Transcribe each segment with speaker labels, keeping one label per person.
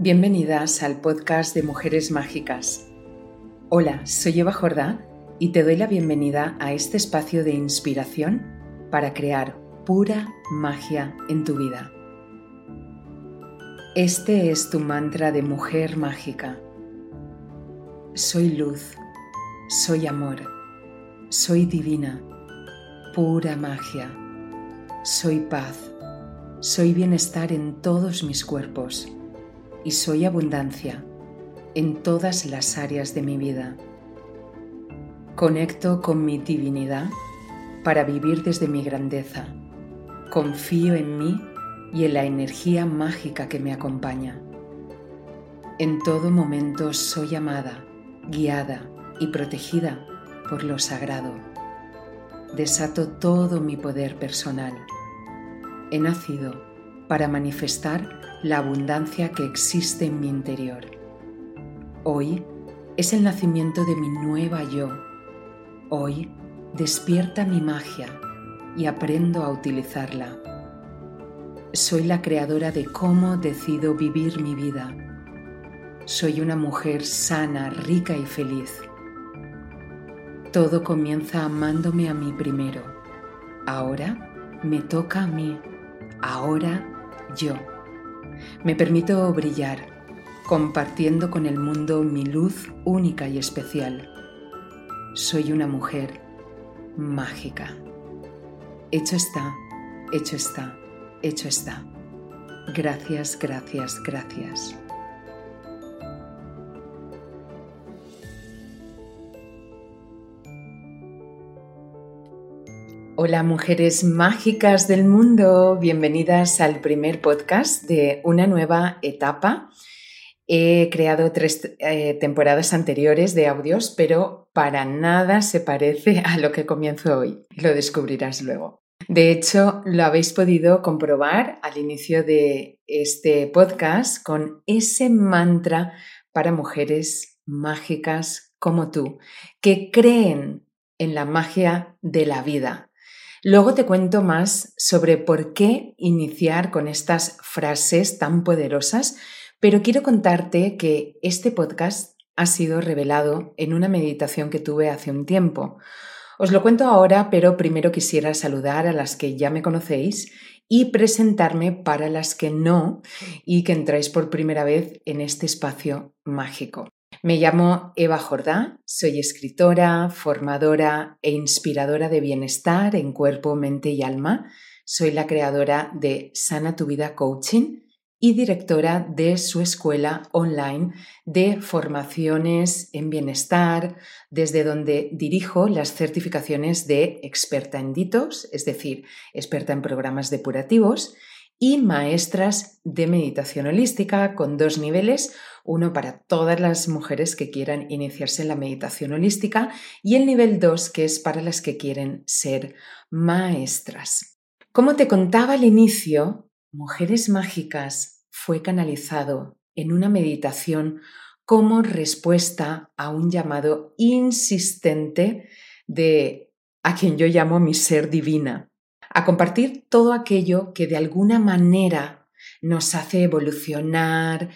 Speaker 1: Bienvenidas al podcast de Mujeres Mágicas. Hola, soy Eva Jordá y te doy la bienvenida a este espacio de inspiración para crear pura magia en tu vida. Este es tu mantra de mujer mágica. Soy luz, soy amor, soy divina, pura magia, soy paz, soy bienestar en todos mis cuerpos y soy abundancia en todas las áreas de mi vida. Conecto con mi divinidad para vivir desde mi grandeza. Confío en mí y en la energía mágica que me acompaña. En todo momento soy amada, guiada y protegida por lo sagrado. Desato todo mi poder personal. He nacido para manifestar la abundancia que existe en mi interior. Hoy es el nacimiento de mi nueva yo. Hoy despierta mi magia y aprendo a utilizarla. Soy la creadora de cómo decido vivir mi vida. Soy una mujer sana, rica y feliz. Todo comienza amándome a mí primero. Ahora me toca a mí. Ahora yo. Me permito brillar, compartiendo con el mundo mi luz única y especial. Soy una mujer mágica. Hecho está, hecho está, hecho está. Gracias, gracias, gracias. Hola mujeres mágicas del mundo, bienvenidas al primer podcast de una nueva etapa. He creado tres eh, temporadas anteriores de audios, pero para nada se parece a lo que comienzo hoy. Lo descubrirás luego. De hecho, lo habéis podido comprobar al inicio de este podcast con ese mantra para mujeres mágicas como tú, que creen en la magia de la vida, Luego te cuento más sobre por qué iniciar con estas frases tan poderosas, pero quiero contarte que este podcast ha sido revelado en una meditación que tuve hace un tiempo. Os lo cuento ahora, pero primero quisiera saludar a las que ya me conocéis y presentarme para las que no y que entráis por primera vez en este espacio mágico. Me llamo Eva Jordá, soy escritora, formadora e inspiradora de bienestar en cuerpo, mente y alma. Soy la creadora de Sana tu vida Coaching y directora de su escuela online de formaciones en bienestar, desde donde dirijo las certificaciones de experta en detox, es decir, experta en programas depurativos, y maestras de meditación holística con dos niveles, uno para todas las mujeres que quieran iniciarse en la meditación holística y el nivel 2 que es para las que quieren ser maestras. Como te contaba al inicio, Mujeres Mágicas fue canalizado en una meditación como respuesta a un llamado insistente de a quien yo llamo mi ser divina, a compartir todo aquello que de alguna manera nos hace evolucionar,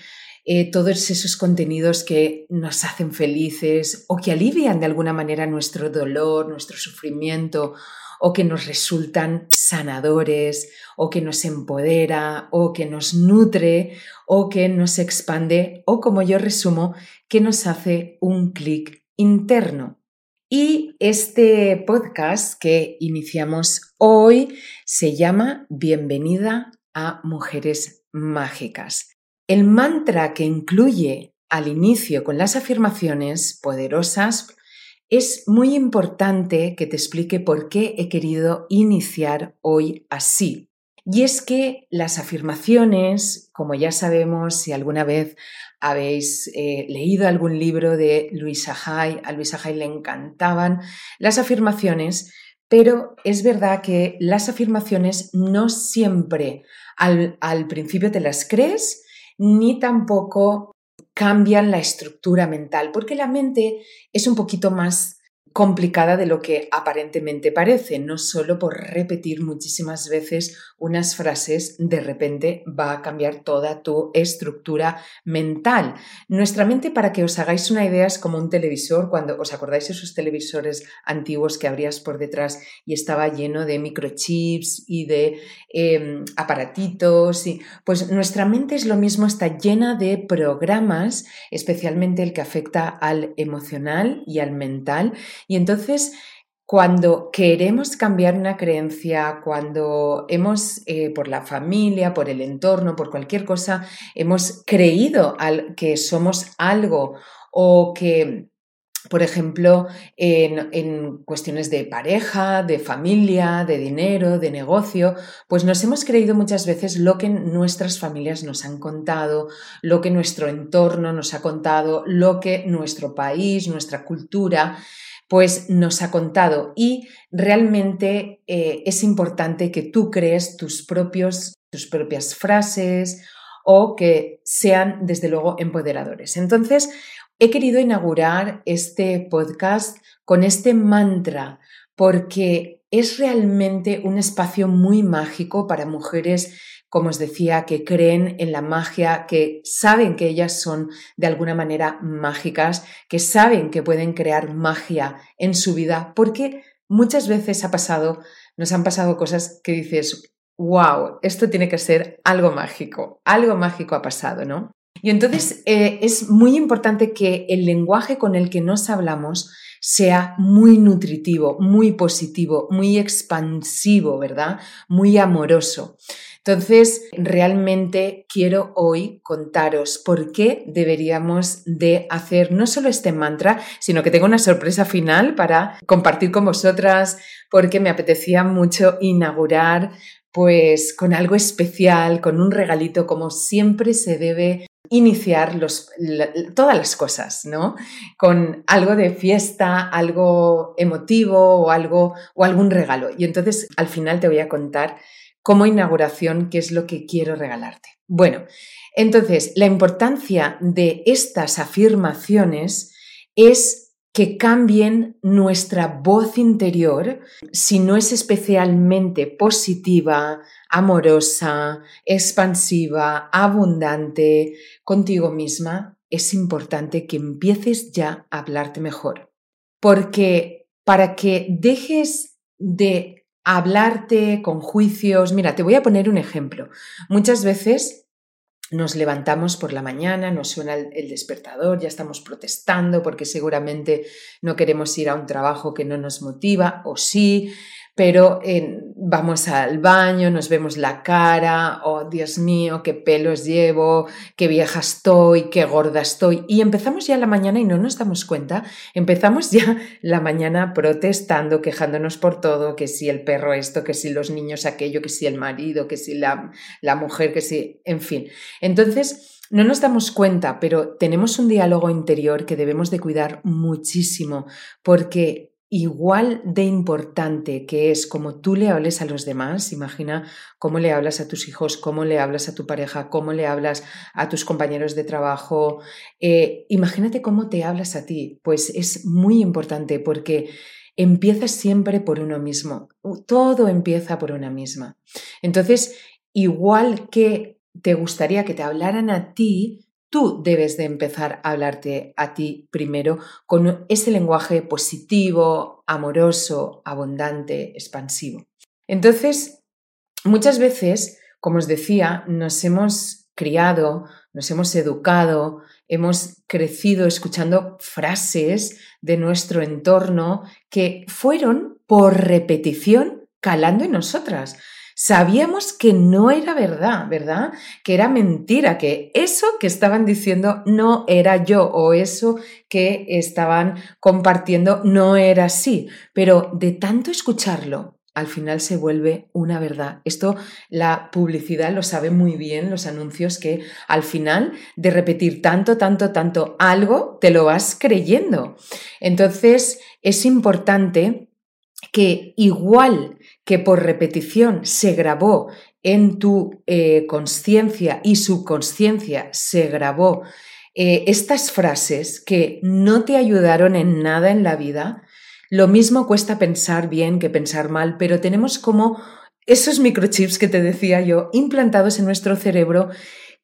Speaker 1: eh, todos esos contenidos que nos hacen felices o que alivian de alguna manera nuestro dolor, nuestro sufrimiento o que nos resultan sanadores o que nos empodera o que nos nutre o que nos expande o como yo resumo, que nos hace un clic interno. Y este podcast que iniciamos hoy se llama Bienvenida a Mujeres Mágicas. El mantra que incluye al inicio con las afirmaciones poderosas es muy importante que te explique por qué he querido iniciar hoy así. Y es que las afirmaciones, como ya sabemos, si alguna vez habéis eh, leído algún libro de Luisa Hay, a Luisa Hay le encantaban las afirmaciones, pero es verdad que las afirmaciones no siempre al, al principio te las crees ni tampoco cambian la estructura mental, porque la mente es un poquito más complicada de lo que aparentemente parece. No solo por repetir muchísimas veces unas frases, de repente va a cambiar toda tu estructura mental. Nuestra mente, para que os hagáis una idea, es como un televisor. Cuando os acordáis de esos televisores antiguos que abrías por detrás y estaba lleno de microchips y de em, aparatitos. Pues nuestra mente es lo mismo, está llena de programas, especialmente el que afecta al emocional y al mental. Y entonces, cuando queremos cambiar una creencia, cuando hemos, eh, por la familia, por el entorno, por cualquier cosa, hemos creído al, que somos algo o que por ejemplo, en, cuestiones de pareja, de familia, de dinero, de negocio, pues nos hemos creído muchas veces lo que nuestras familias nos han contado, lo que nuestro entorno nos ha contado, lo que nuestro país, nuestra cultura, pues nos ha contado. Y realmente eh, es importante que tú crees tus, propios, tus propias frases o que sean, desde luego, empoderadores. Entonces, He querido inaugurar este podcast con este mantra porque es realmente un espacio muy mágico para mujeres, como os decía, que creen en la magia, que saben que ellas son de alguna manera mágicas, que saben que pueden crear magia en su vida, porque muchas veces ha pasado, nos han pasado cosas que dices, wow, esto tiene que ser algo mágico, algo mágico ha pasado, ¿no? Y entonces eh, es muy importante que el lenguaje con el que nos hablamos sea muy nutritivo, muy positivo, muy expansivo, ¿verdad? Muy amoroso. Entonces, realmente quiero hoy contaros por qué deberíamos de hacer no solo este mantra, sino que tengo una sorpresa final para compartir con vosotras, porque me apetecía mucho inaugurar pues con algo especial, con un regalito, como siempre se debe iniciar todas las cosas, ¿no? Con algo de fiesta, algo emotivo o, algo, o algún regalo. Y entonces al final te voy a contar como inauguración qué es lo que quiero regalarte. Bueno, entonces la importancia de estas afirmaciones es que cambien nuestra voz interior si no es especialmente positiva, amorosa, expansiva, abundante contigo misma, es importante que empieces ya a hablarte mejor. Porque para que dejes de hablarte con juicios, mira, te voy a poner un ejemplo. Muchas veces nos levantamos por la mañana, nos suena el, despertador, ya estamos protestando porque seguramente no queremos ir a un trabajo que no nos motiva, o sí, pero vamos al baño, nos vemos la cara, oh Dios mío, qué pelos llevo, qué vieja estoy, qué gorda estoy. Y empezamos ya la mañana y no nos damos cuenta, empezamos ya la mañana protestando, quejándonos por todo, que si el perro esto, que si los niños aquello, que si el marido, que si la, la mujer, que si, en fin. Entonces, no nos damos cuenta, pero tenemos un diálogo interior que debemos de cuidar muchísimo porque igual de importante que es como tú le hables a los demás, imagina cómo le hablas a tus hijos, cómo le hablas a tu pareja, cómo le hablas a tus compañeros de trabajo, eh, imagínate cómo te hablas a ti, pues es muy importante porque empieza siempre por uno mismo, todo empieza por una misma. Entonces, igual que te gustaría que te hablaran a ti, tú debes de empezar a hablarte a ti primero con ese lenguaje positivo, amoroso, abundante, expansivo. Entonces, muchas veces, como os decía, nos hemos criado, nos hemos educado, hemos crecido escuchando frases de nuestro entorno que fueron por repetición calando en nosotras. Sabíamos que no era verdad, ¿verdad? Que era mentira, que eso que estaban diciendo no era yo o eso que estaban compartiendo no era así. Pero de tanto escucharlo, al final se vuelve una verdad. Esto la publicidad lo sabe muy bien, los anuncios, que al final de repetir tanto, tanto, tanto algo, te lo vas creyendo. Entonces, es importante que igual que por repetición se grabó en tu eh, conciencia y subconsciencia se grabó eh, estas frases que no te ayudaron en nada en la vida, Lo mismo cuesta pensar bien que pensar mal, pero tenemos como esos microchips que te decía yo implantados en nuestro cerebro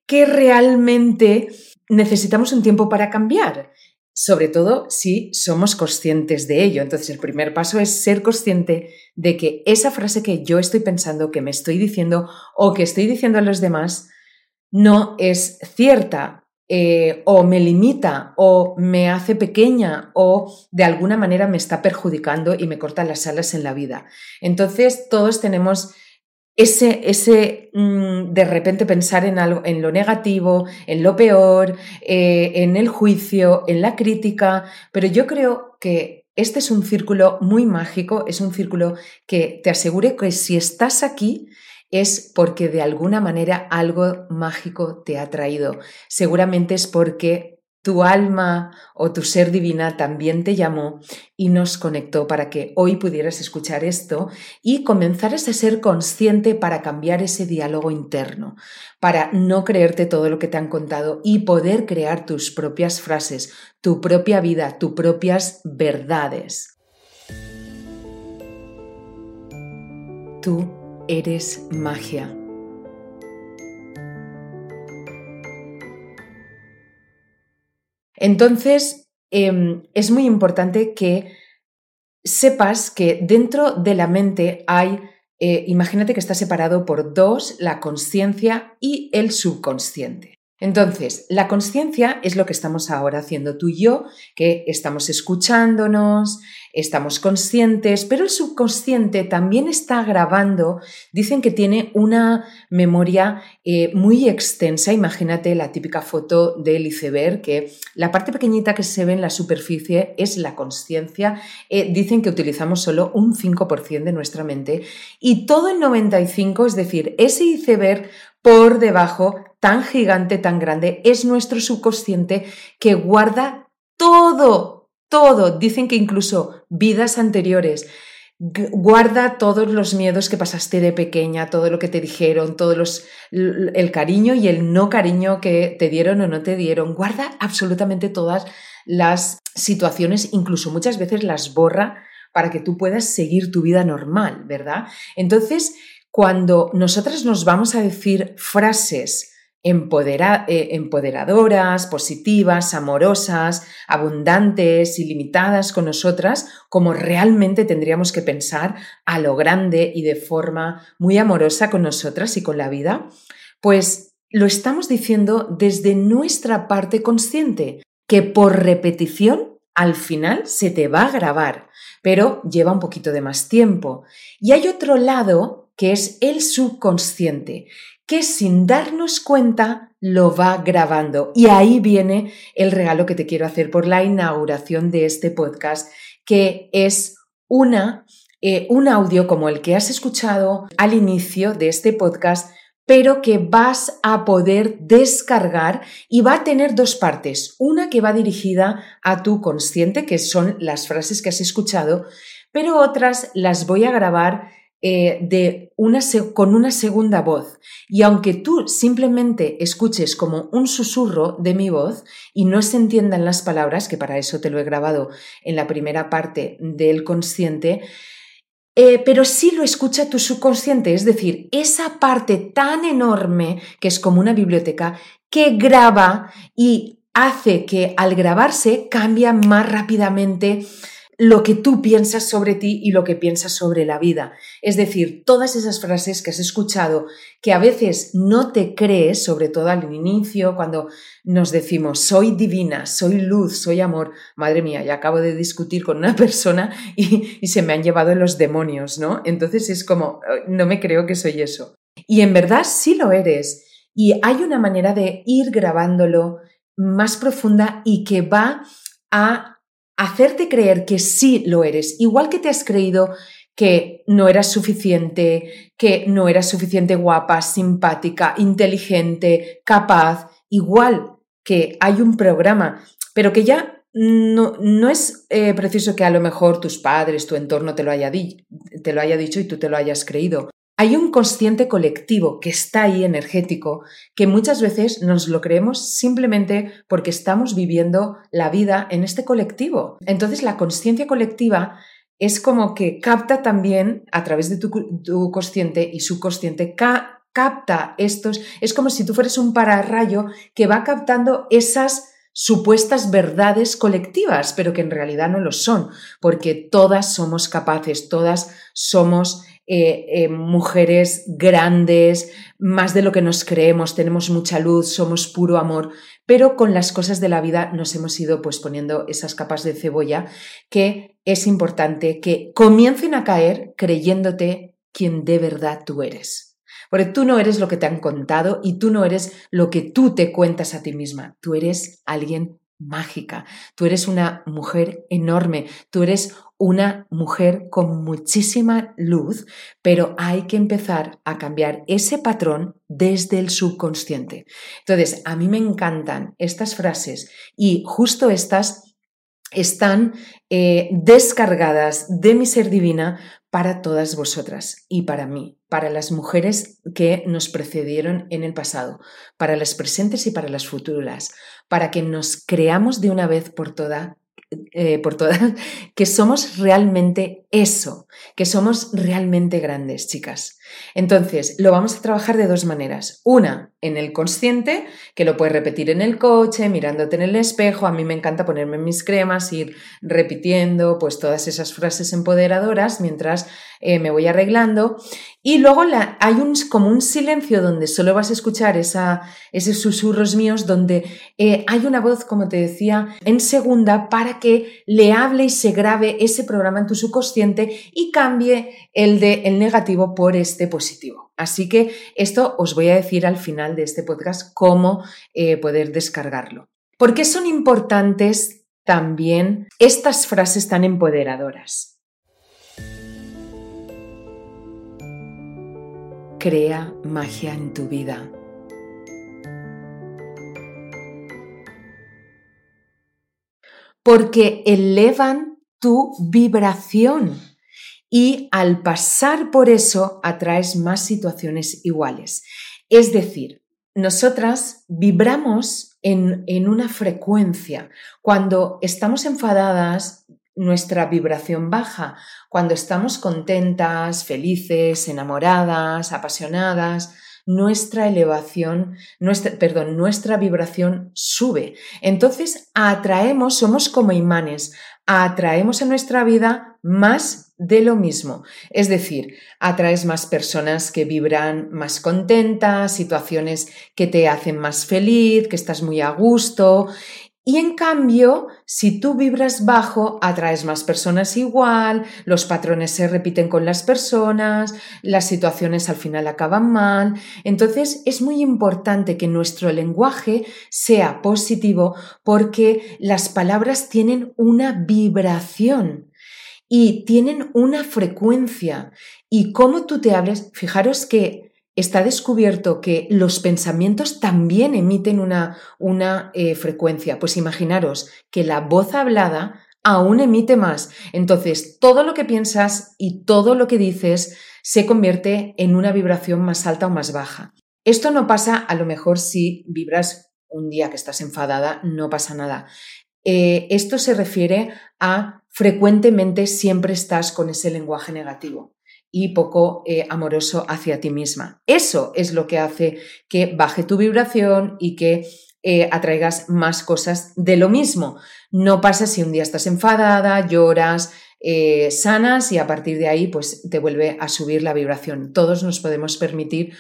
Speaker 1: que realmente necesitamos un tiempo para cambiar, sobre todo si somos conscientes de ello. Entonces, el primer paso es ser consciente de que esa frase que yo estoy pensando, que me estoy diciendo o que estoy diciendo a los demás, no es cierta eh, o me limita o me hace pequeña o de alguna manera me está perjudicando y me corta las alas en la vida. Entonces todos tenemos ese, ese mm, de repente pensar en, algo, en lo negativo, en lo peor, eh, en el juicio, en la crítica, pero yo creo que este es un círculo muy mágico, es un círculo que te asegure que si estás aquí es porque de alguna manera algo mágico te ha traído. Seguramente es porque tu alma o tu ser divina también te llamó y nos conectó para que hoy pudieras escuchar esto y comenzaras a ser consciente para cambiar ese diálogo interno, para no creerte todo lo que te han contado y poder crear tus propias frases, tu propia vida, tus propias verdades. Tú eres magia. Entonces, em, es muy importante que sepas que dentro de la mente hay, eh, imagínate que está separado por dos, la conciencia y el subconsciente. Entonces, la conciencia es lo que estamos ahora haciendo tú y yo, que estamos escuchándonos, estamos conscientes, pero el subconsciente también está grabando, dicen que tiene una memoria eh, muy extensa, imagínate la típica foto del iceberg, que la parte pequeñita que se ve en la superficie es la conciencia, eh, dicen que utilizamos solo un 5% de nuestra mente y todo el 95%, es decir, ese iceberg por debajo, tan gigante, tan grande, es nuestro subconsciente que guarda todo, todo. Dicen que incluso vidas anteriores. Guarda todos los miedos que pasaste de pequeña, todo lo que te dijeron, todos los, el cariño y el no cariño que te dieron o no te dieron. Guarda absolutamente todas las situaciones, incluso muchas veces las borra para que tú puedas seguir tu vida normal, ¿verdad? Entonces, cuando nosotras nos vamos a decir frases eh, empoderadoras, positivas, amorosas, abundantes, ilimitadas con nosotras, como realmente tendríamos que pensar a lo grande y de forma muy amorosa con nosotras y con la vida, pues lo estamos diciendo desde nuestra parte consciente, que por repetición al final se te va a grabar, pero lleva un poquito de más tiempo. Y hay otro lado que es el subconsciente, que sin darnos cuenta lo va grabando. Y ahí viene el regalo que te quiero hacer por la inauguración de este podcast, que es una, eh, un audio como el que has escuchado al inicio de este podcast, pero que vas a poder descargar y va a tener dos partes. Una que va dirigida a tu consciente, que son las frases que has escuchado, pero otras las voy a grabar eh, de una, con una segunda voz. Y aunque tú simplemente escuches como un susurro de mi voz y no se entiendan las palabras, que para eso te lo he grabado en la primera parte del consciente, eh, pero sí lo escucha tu subconsciente, es decir, esa parte tan enorme que es como una biblioteca que graba y hace que al grabarse cambia más rápidamente lo que tú piensas sobre ti y lo que piensas sobre la vida. Es decir, todas esas frases que has escuchado que a veces no te crees, sobre todo al inicio, cuando nos decimos soy divina, soy luz, soy amor. Madre mía, ya acabo de discutir con una persona y, y se me han llevado los demonios, ¿no? Entonces es como, no me creo que soy eso. Y en verdad sí lo eres. Y hay una manera de ir grabándolo más profunda y que va a hacerte creer que sí lo eres, igual que te has creído que no eras suficiente, que no eras suficiente guapa, simpática, inteligente, capaz, igual que hay un programa, pero que ya no, no es eh, preciso que a lo mejor tus padres, tu entorno te lo, haya te lo haya dicho y tú te lo hayas creído. Hay un consciente colectivo que está ahí energético, que muchas veces nos lo creemos simplemente porque estamos viviendo la vida en este colectivo. Entonces la conciencia colectiva es como que capta también a través de tu, consciente y subconsciente, capta estos, es como si tú fueras un pararrayo que va captando esas supuestas verdades colectivas, pero que en realidad no lo son, porque todas somos capaces, todas somos eh, eh, mujeres grandes, más de lo que nos creemos, tenemos mucha luz, somos puro amor, pero con las cosas de la vida nos hemos ido pues poniendo esas capas de cebolla que es importante que comiencen a caer creyéndote quien de verdad tú eres. Porque tú no eres lo que te han contado y tú no eres lo que tú te cuentas a ti misma. Tú eres alguien mágica. Tú eres una mujer enorme. Tú eres una mujer con muchísima luz, pero hay que empezar a cambiar ese patrón desde el subconsciente. Entonces, a mí me encantan estas frases y justo estas están eh, descargadas de mi ser divina para todas vosotras y para mí, para las mujeres que nos precedieron en el pasado, para las presentes y para las futuras, para que nos creamos de una vez por todas eh, por todas, que somos realmente eso, que somos realmente grandes, chicas. Entonces, lo vamos a trabajar de dos maneras. Una, en el consciente, que lo puedes repetir en el coche, mirándote en el espejo. A mí me encanta ponerme mis cremas, ir repitiendo pues todas esas frases empoderadoras mientras eh, me voy arreglando. Y luego hay un, como un silencio donde solo vas a escuchar esa, esos susurros míos, donde eh, hay una voz, como te decía, en segunda para que le hable y se grabe ese programa en tu subconsciente y cambie el de el negativo por este positivo. Así que esto os voy a decir al final de este podcast cómo eh, poder descargarlo. ¿Por qué son importantes también estas frases tan empoderadoras? Crea magia en tu vida. Porque elevan tu vibración y al pasar por eso atraes más situaciones iguales. Es decir, nosotras vibramos en, en, una frecuencia. Cuando estamos enfadadas, nuestra vibración baja. Cuando estamos contentas, felices, enamoradas, apasionadas, nuestra elevación, nuestra, perdón, nuestra vibración sube. Entonces atraemos, somos como imanes, atraemos a nuestra vida más de lo mismo. Es decir, atraes más personas que vibran más contentas, situaciones que te hacen más feliz, que estás muy a gusto y en cambio, si tú vibras bajo, atraes más personas igual, los patrones se repiten con las personas, las situaciones al final acaban mal. Entonces es muy importante que nuestro lenguaje sea positivo porque las palabras tienen una vibración y tienen una frecuencia. Y cómo tú te hables, fijaros que está descubierto que los pensamientos también emiten una, una eh, frecuencia. Pues imaginaros que la voz hablada aún emite más. Entonces, todo lo que piensas y todo lo que dices se convierte en una vibración más alta o más baja. Esto no pasa a lo mejor si vibras un día que estás enfadada, no pasa nada. Eh, esto se refiere a frecuentemente siempre estás con ese lenguaje negativo y poco eh, amoroso hacia ti misma. Eso es lo que hace que baje tu vibración y que eh, atraigas más cosas de lo mismo. No pasa si un día estás enfadada, lloras, eh, sanas y a partir de ahí pues te vuelve a subir la vibración. Todos nos podemos permitir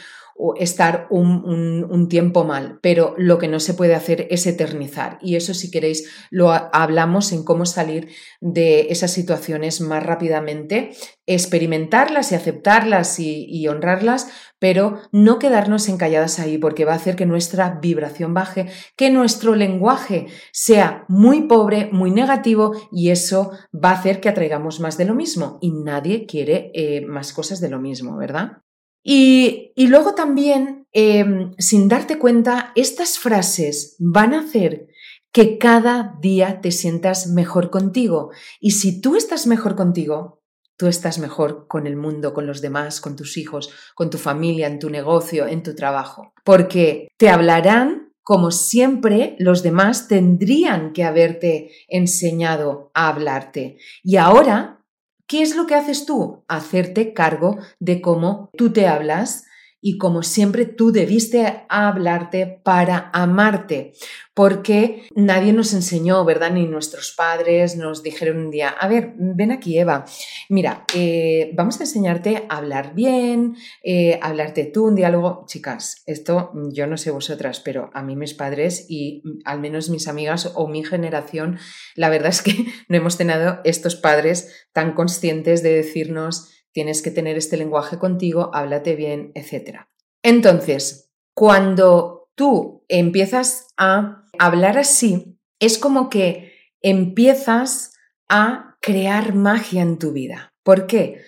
Speaker 1: estar un, tiempo mal, pero lo que no se puede hacer es eternizar. Y eso, si queréis, lo hablamos en cómo salir de esas situaciones más rápidamente, experimentarlas y aceptarlas y, honrarlas, pero no quedarnos encalladas ahí, porque va a hacer que nuestra vibración baje, que nuestro lenguaje sea muy pobre, muy negativo, y eso va a hacer que atraigamos más de lo mismo. Y nadie quiere eh, más cosas de lo mismo, ¿verdad? Y, luego también, em, sin darte cuenta, estas frases van a hacer que cada día te sientas mejor contigo. Y si tú estás mejor contigo, tú estás mejor con el mundo, con los demás, con tus hijos, con tu familia, en tu negocio, en tu trabajo. Porque te hablarán como siempre los demás tendrían que haberte enseñado a hablarte. Y ahora ¿Qué es lo que haces tú? Hacerte cargo de cómo tú te hablas, y como siempre tú debiste hablarte para amarte, porque nadie nos enseñó, ¿verdad? Ni nuestros padres nos dijeron un día, a ver, ven aquí Eva, mira, eh, vamos a enseñarte a hablar bien, eh, hablarte tú, un diálogo, chicas, esto yo no sé vosotras, pero a mí mis padres y al menos mis amigas o mi generación, la verdad es que no hemos tenido estos padres tan conscientes de decirnos, tienes que tener este lenguaje contigo, háblate bien, etc. Entonces, cuando tú empiezas a hablar así, es como que empiezas a crear magia en tu vida. ¿Por qué?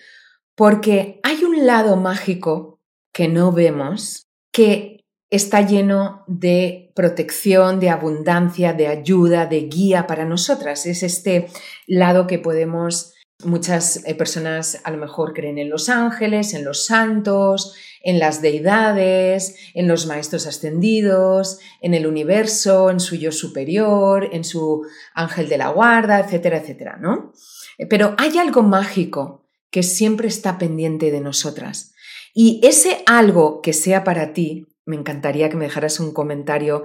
Speaker 1: Porque hay un lado mágico que no vemos que está lleno de protección, de abundancia, de ayuda, de guía para nosotras. Es este lado que podemos Muchas eh, personas a lo mejor creen en los ángeles, en los santos, en las deidades, en los maestros ascendidos, en el universo, en su yo superior, en su ángel de la guarda, etcétera, etcétera, ¿no? Eh, pero hay algo mágico que siempre está pendiente de nosotras. Y ese algo que sea para ti, me encantaría que me dejaras un comentario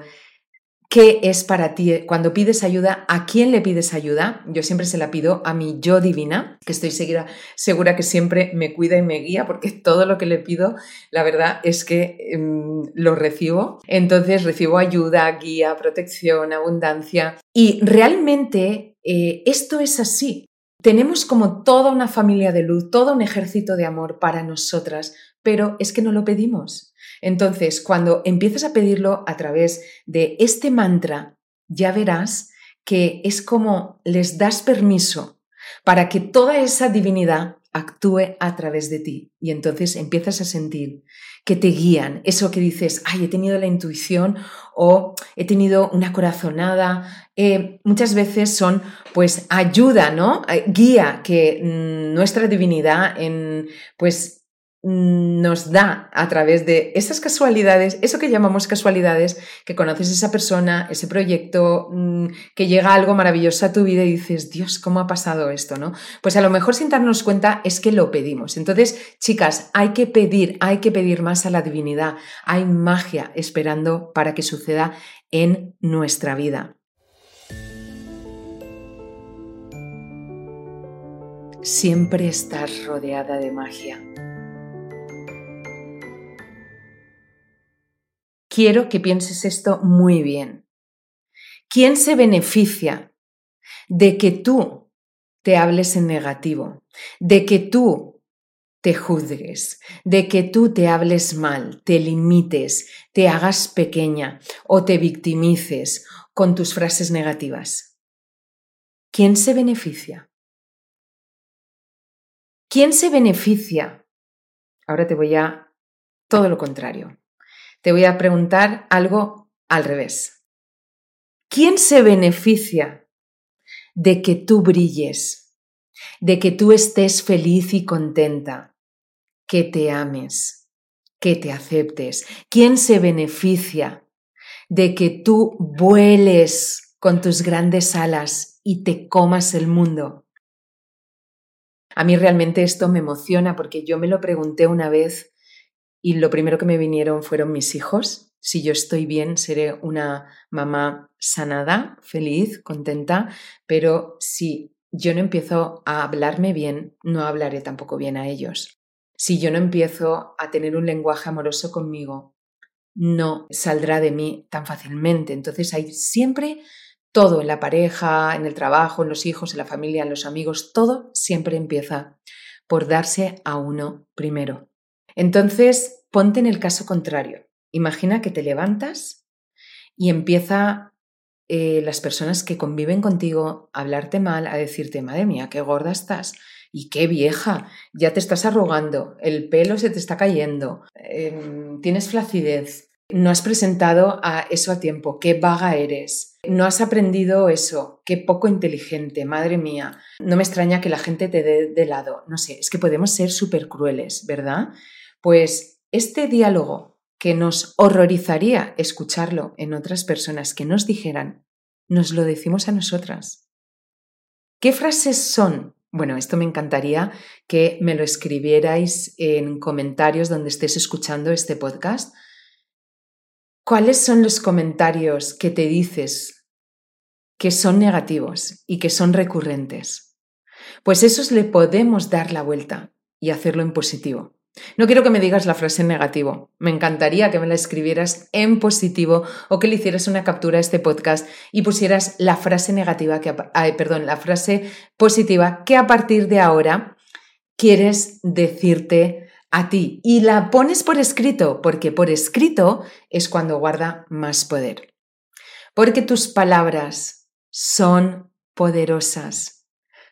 Speaker 1: ¿Qué es para ti cuando pides ayuda? ¿A quién le pides ayuda? Yo siempre se la pido a mi yo divina, que estoy segura, segura que siempre me cuida y me guía, porque todo lo que le pido, la verdad es que em, lo recibo. Entonces recibo ayuda, guía, protección, abundancia. Y realmente eh, esto es así. Tenemos como toda una familia de luz, todo un ejército de amor para nosotras, pero es que no lo pedimos. Entonces, cuando empiezas a pedirlo a través de este mantra, ya verás que es como les das permiso para que toda esa divinidad actúe a través de ti. Y entonces empiezas a sentir que te guían, eso que dices, ay, he tenido la intuición o he tenido una corazonada. Eh, muchas veces son pues ayuda, ¿no? Eh, guía que mm, nuestra divinidad en pues nos da a través de esas casualidades, eso que llamamos casualidades, que conoces esa persona, ese proyecto, mm, que llega algo maravilloso a tu vida y dices, Dios, ¿cómo ha pasado esto? ¿no? Pues a lo mejor sin darnos cuenta es que lo pedimos. Entonces, chicas, hay que pedir, hay que pedir más a la divinidad. Hay magia esperando para que suceda en nuestra vida. Siempre estás rodeada de magia. Quiero que pienses esto muy bien. ¿Quién se beneficia de que tú te hables en negativo, de que tú te juzgues, de que tú te hables mal, te limites, te hagas pequeña o te victimices con tus frases negativas? ¿Quién se beneficia? ¿Quién se beneficia? Ahora te voy a todo lo contrario te voy a preguntar algo al revés. ¿Quién se beneficia de que tú brilles, de que tú estés feliz y contenta, que te ames, que te aceptes? ¿Quién se beneficia de que tú vueles con tus grandes alas y te comas el mundo? A mí realmente esto me emociona porque yo me lo pregunté una vez y lo primero que me vinieron fueron mis hijos. Si yo estoy bien, seré una mamá sanada, feliz, contenta, pero si yo no empiezo a hablarme bien, no hablaré tampoco bien a ellos. Si yo no empiezo a tener un lenguaje amoroso conmigo, no saldrá de mí tan fácilmente. Entonces hay siempre todo en la pareja, en el trabajo, en los hijos, en la familia, en los amigos, todo siempre empieza por darse a uno primero. Entonces, ponte en el caso contrario. Imagina que te levantas y empieza eh, las personas que conviven contigo a hablarte mal, a decirte, madre mía, qué gorda estás y qué vieja, ya te estás arrugando, el pelo se te está cayendo, em, tienes flacidez, no has presentado a eso a tiempo, qué vaga eres, no has aprendido eso, qué poco inteligente, madre mía, no me extraña que la gente te dé de lado, no sé, es que podemos ser súper crueles, ¿verdad? Pues este diálogo que nos horrorizaría escucharlo en otras personas que nos dijeran, nos lo decimos a nosotras. ¿Qué frases son Bueno, esto me encantaría que me lo escribierais en comentarios donde estés escuchando este podcast. ¿Cuáles son los comentarios que te dices que son negativos y que son recurrentes? Pues esos le podemos dar la vuelta y hacerlo en positivo. No quiero que me digas la frase en negativo. Me encantaría que me la escribieras en positivo o que le hicieras una captura a este podcast y pusieras la frase negativa que, perdón, la frase positiva que a partir de ahora quieres decirte a ti y la pones por escrito, porque por escrito es cuando guarda más poder. Porque tus palabras son poderosas.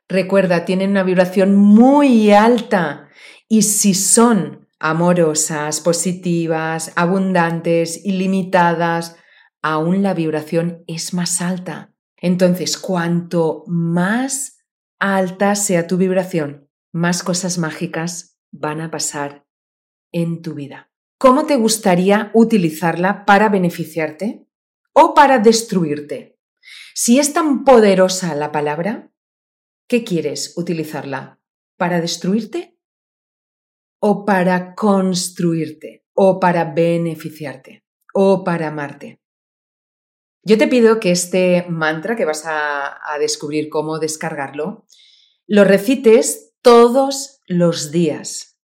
Speaker 1: Recuerda, tienen una vibración muy alta y si son amorosas, positivas, abundantes, ilimitadas, aún la vibración es más alta. Entonces, cuanto más alta sea tu vibración, más cosas mágicas van a pasar en tu vida. ¿Cómo te gustaría utilizarla para beneficiarte o para destruirte? Si es tan poderosa la palabra, ¿qué quieres utilizarla? ¿Para destruirte o para construirte, o para beneficiarte, o para amarte. Yo te pido que este mantra, que vas a, descubrir cómo descargarlo, lo recites todos los días.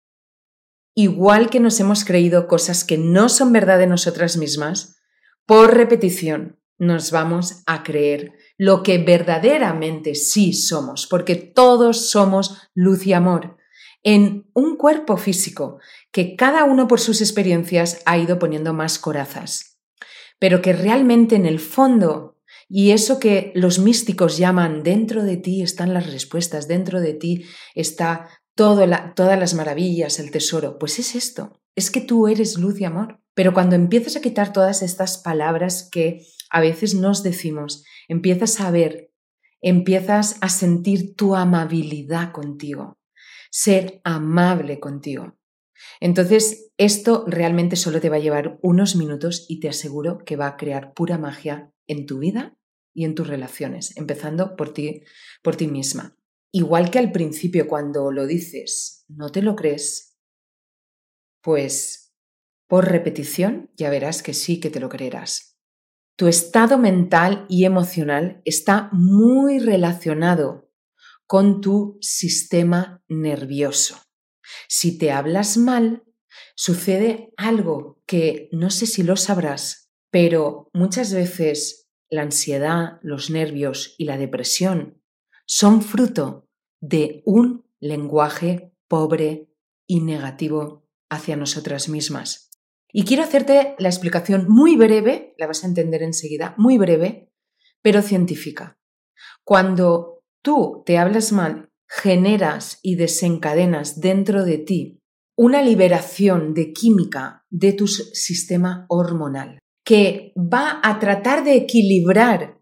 Speaker 1: Igual que nos hemos creído cosas que no son verdad de nosotras mismas, por repetición nos vamos a creer lo que verdaderamente sí somos, porque todos somos luz y amor en un cuerpo físico que cada uno por sus experiencias ha ido poniendo más corazas, pero que realmente en el fondo, y eso que los místicos llaman dentro de ti están las respuestas, dentro de ti está todas las maravillas, el tesoro, pues es esto, es que tú eres luz y amor. Pero cuando empiezas a quitar todas estas palabras que a veces nos decimos, empiezas a ver, empiezas a sentir tu amabilidad contigo, ser amable contigo. Entonces, esto realmente solo te va a llevar unos minutos y te aseguro que va a crear pura magia en tu vida y en tus relaciones, empezando por ti, por ti misma. Igual que al principio cuando lo dices, no te lo crees, pues por repetición ya verás que sí que te lo creerás. Tu estado mental y emocional está muy relacionado con tu sistema nervioso. Si te hablas mal, sucede algo que no sé si lo sabrás, pero muchas veces la ansiedad, los nervios y la depresión son fruto de un lenguaje pobre y negativo hacia nosotras mismas. Y quiero hacerte la explicación muy breve, la vas a entender enseguida, muy breve, pero científica. Cuando tú te hablas mal, generas y desencadenas dentro de ti una liberación de química de tu sistema hormonal que va a tratar de equilibrar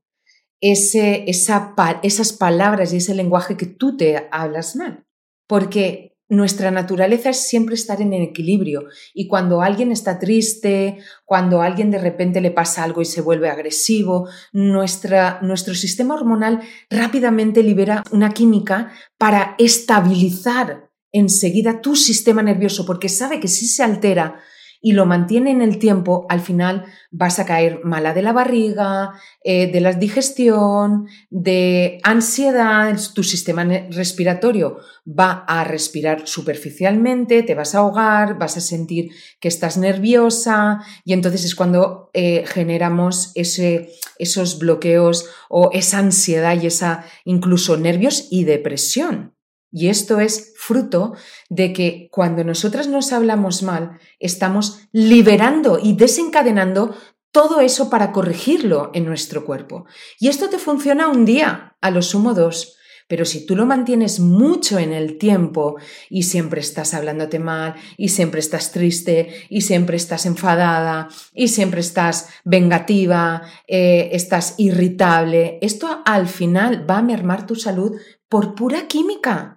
Speaker 1: ese, esas palabras y ese lenguaje que tú te hablas mal. Porque nuestra naturaleza es siempre estar en equilibrio y cuando alguien está triste, cuando alguien de repente le pasa algo y se vuelve agresivo, nuestra, nuestro sistema hormonal rápidamente libera una química para estabilizar enseguida tu sistema nervioso porque sabe que si se altera y lo mantiene en el tiempo, al final vas a caer mala de la barriga, eh, de la digestión, de ansiedad, tu sistema respiratorio va a respirar superficialmente, te vas a ahogar, vas a sentir que estás nerviosa y entonces es cuando eh, generamos ese, esos bloqueos o esa ansiedad y esa incluso nervios y depresión. Y esto es fruto de que cuando nosotras nos hablamos mal, estamos liberando y desencadenando todo eso para corregirlo en nuestro cuerpo. Y esto te funciona un día, a lo sumo dos. Pero si tú lo mantienes mucho en el tiempo y siempre estás hablándote mal y siempre estás triste y siempre estás enfadada y siempre estás vengativa, eh, estás irritable, esto al final va a mermar tu salud por pura química.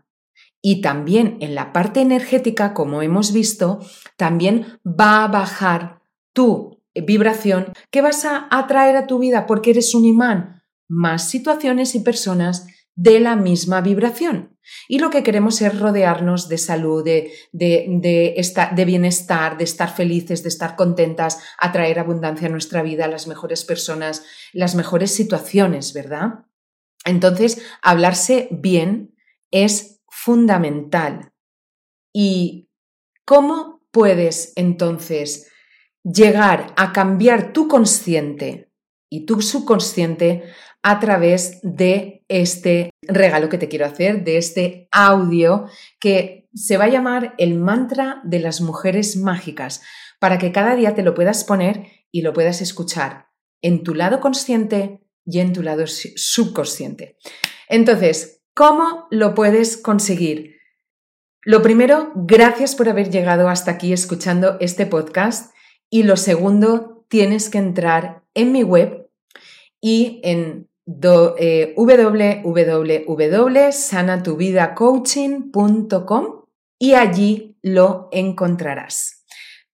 Speaker 1: Y también en la parte energética, como hemos visto, también va a bajar tu vibración que vas a atraer a tu vida porque eres un imán. Más situaciones y personas de la misma vibración. Y lo que queremos es rodearnos de salud, de, de, de, bienestar, de estar felices, de estar contentas, atraer abundancia a nuestra vida, las mejores personas, las mejores situaciones, ¿verdad? Entonces, hablarse bien es fundamental. ¿Y cómo puedes entonces llegar a cambiar tu consciente y tu subconsciente a través de este regalo que te quiero hacer, de este audio que se va a llamar el mantra de las mujeres mágicas, para que cada día te lo puedas poner y lo puedas escuchar en tu lado consciente y en tu lado subconsciente. Entonces, ¿cómo lo puedes conseguir? Lo primero, gracias por haber llegado hasta aquí escuchando este podcast. Y lo segundo, tienes que entrar en mi web y en eh, www.sanatuvidacoaching.com y allí lo encontrarás.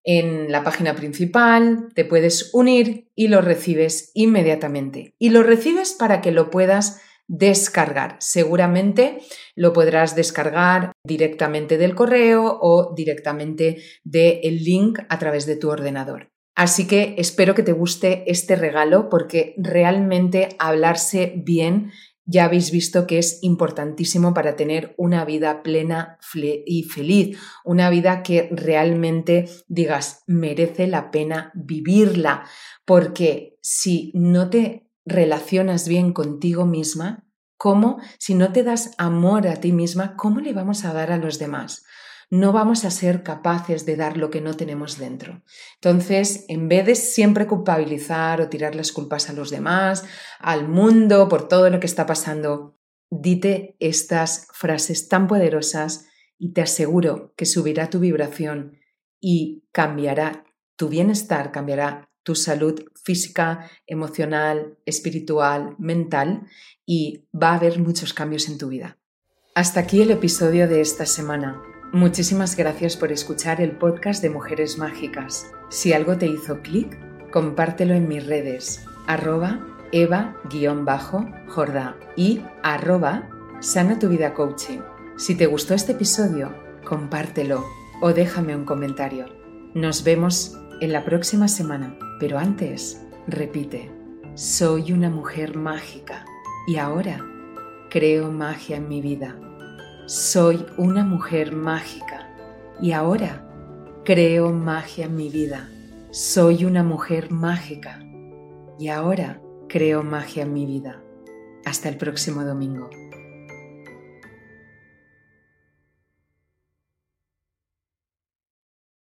Speaker 1: En la página principal te puedes unir y lo recibes inmediatamente. Y lo recibes para que lo puedas descargar. Seguramente lo podrás descargar directamente del correo o directamente del link a través de tu ordenador. Así que espero que te guste este regalo porque realmente hablarse bien ya habéis visto que es importantísimo para tener una vida plena y feliz, una vida que realmente digas merece la pena vivirla, porque si no te relacionas bien contigo misma, ¿cómo? Si no te das amor a ti misma, ¿cómo le vamos a dar a los demás? no vamos a ser capaces de dar lo que no tenemos dentro. Entonces, en vez de siempre culpabilizar o tirar las culpas a los demás, al mundo, por todo lo que está pasando, dite estas frases tan poderosas y te aseguro que subirá tu vibración y cambiará tu bienestar, cambiará tu salud física, emocional, espiritual, mental y va a haber muchos cambios en tu vida. Hasta aquí el episodio de esta semana. Muchísimas gracias por escuchar el podcast de Mujeres Mágicas. Si algo te hizo clic, compártelo en mis redes, arroba eva-jordá y arroba sana tu vida coaching. Si te gustó este episodio, compártelo o déjame un comentario. Nos vemos en la próxima semana, pero antes, repite, soy una mujer mágica y ahora creo magia en mi vida. Soy una mujer mágica y ahora creo magia en mi vida. Soy una mujer mágica y ahora creo magia en mi vida. Hasta el próximo domingo.